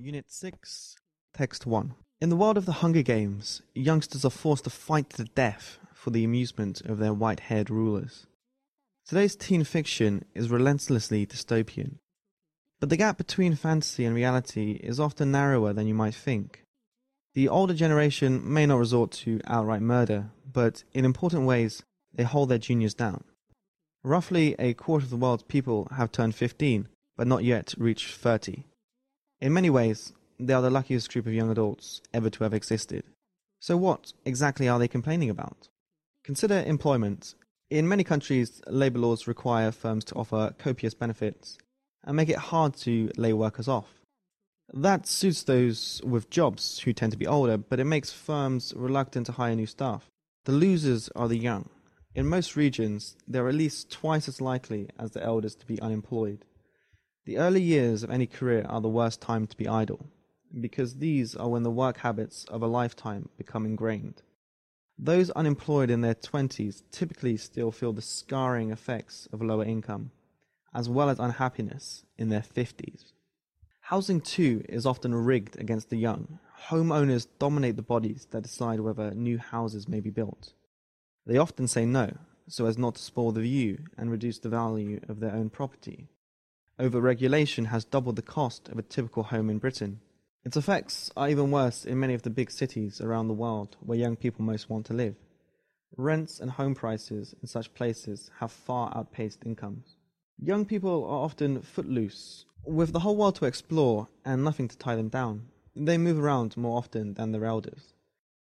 Unit 6, Text 1. In the world of the Hunger Games, youngsters are forced to fight to the death for the amusement of their white haired rulers. Today's teen fiction is relentlessly dystopian. But the gap between fantasy and reality is often narrower than you might think. The older generation may not resort to outright murder, but in important ways, they hold their juniors down. Roughly a quarter of the world's people have turned 15, but not yet reached 30. In many ways, they are the luckiest group of young adults ever to have existed. So, what exactly are they complaining about? Consider employment. In many countries, labour laws require firms to offer copious benefits and make it hard to lay workers off. That suits those with jobs who tend to be older, but it makes firms reluctant to hire new staff. The losers are the young. In most regions, they are at least twice as likely as the elders to be unemployed. The early years of any career are the worst time to be idle, because these are when the work habits of a lifetime become ingrained. Those unemployed in their 20s typically still feel the scarring effects of lower income, as well as unhappiness in their 50s. Housing, too, is often rigged against the young. Homeowners dominate the bodies that decide whether new houses may be built. They often say no, so as not to spoil the view and reduce the value of their own property. Overregulation has doubled the cost of a typical home in Britain. Its effects are even worse in many of the big cities around the world where young people most want to live. Rents and home prices in such places have far outpaced incomes. Young people are often footloose, with the whole world to explore and nothing to tie them down. They move around more often than their elders.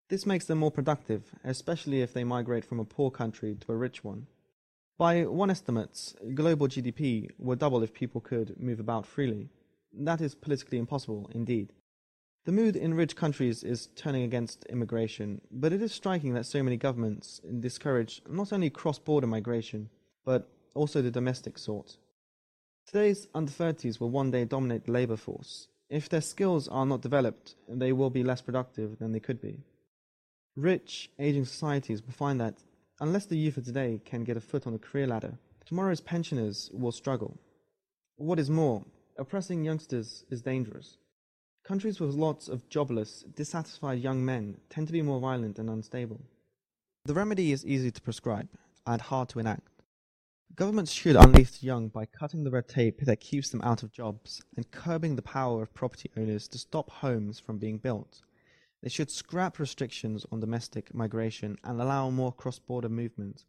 This makes them more productive, especially if they migrate from a poor country to a rich one. By one estimate, global GDP would double if people could move about freely. That is politically impossible, indeed. The mood in rich countries is turning against immigration, but it is striking that so many governments discourage not only cross border migration, but also the domestic sort. Today's under 30s will one day dominate the labour force. If their skills are not developed, they will be less productive than they could be. Rich, aging societies will find that unless the youth of today can get a foot on the career ladder, tomorrow's pensioners will struggle. What is more, oppressing youngsters is dangerous. Countries with lots of jobless, dissatisfied young men tend to be more violent and unstable. The remedy is easy to prescribe and hard to enact. Governments should unleash the young by cutting the red tape that keeps them out of jobs and curbing the power of property owners to stop homes from being built. They should scrap restrictions on domestic migration and allow more cross border movement.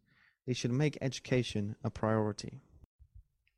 They should make education a priority.